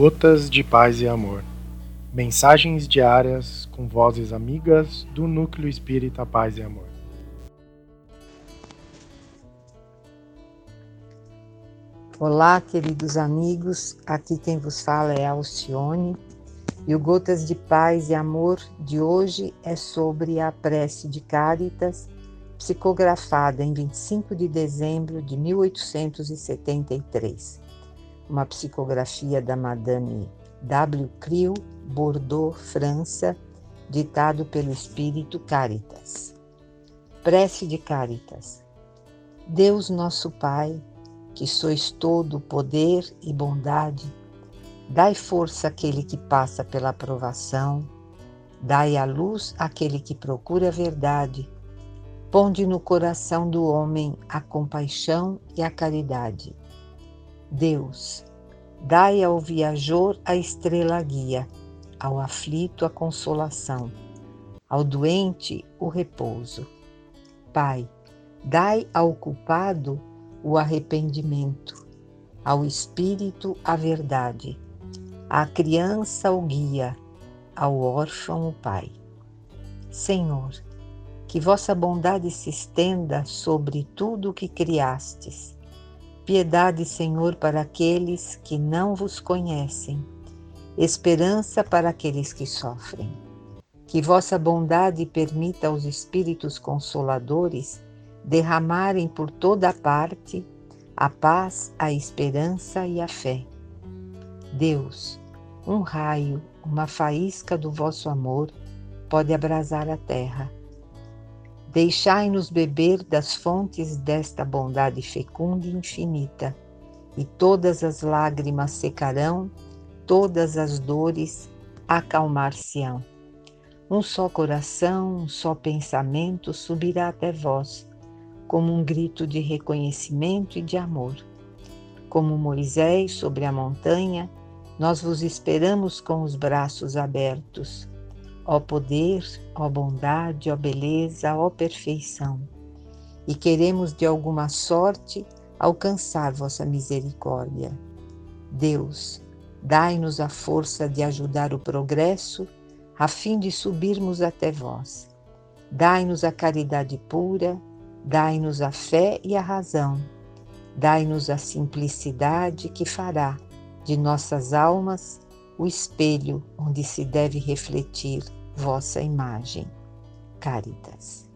Gotas de Paz e Amor. Mensagens diárias com vozes amigas do Núcleo Espírita Paz e Amor. Olá, queridos amigos. Aqui quem vos fala é Alcione. E o Gotas de Paz e Amor de hoje é sobre a prece de Cáritas, psicografada em 25 de dezembro de 1873 uma psicografia da Madame W. Creel, Bordeaux, França, ditado pelo Espírito Caritas. Prece de Caritas. Deus nosso Pai, que sois todo poder e bondade, dai força àquele que passa pela provação, dai a luz àquele que procura a verdade, ponde no coração do homem a compaixão e a caridade Deus, dai ao viajor a estrela guia, ao aflito a consolação, ao doente o repouso. Pai, dai ao culpado o arrependimento, ao espírito a verdade, à criança o guia, ao órfão o pai. Senhor, que vossa bondade se estenda sobre tudo o que criastes Piedade, Senhor, para aqueles que não vos conhecem, esperança para aqueles que sofrem. Que vossa bondade permita aos Espíritos Consoladores derramarem por toda parte a paz, a esperança e a fé. Deus, um raio, uma faísca do vosso amor pode abrasar a terra Deixai-nos beber das fontes desta bondade fecunda e infinita, e todas as lágrimas secarão, todas as dores acalmar-se-ão. Um só coração, um só pensamento subirá até vós, como um grito de reconhecimento e de amor. Como Moisés sobre a montanha, nós vos esperamos com os braços abertos ó poder, ó bondade, ó beleza, ó perfeição. E queremos de alguma sorte alcançar vossa misericórdia. Deus, dai-nos a força de ajudar o progresso, a fim de subirmos até vós. Dai-nos a caridade pura, dai-nos a fé e a razão. Dai-nos a simplicidade que fará de nossas almas o espelho onde se deve refletir vossa imagem. Caritas.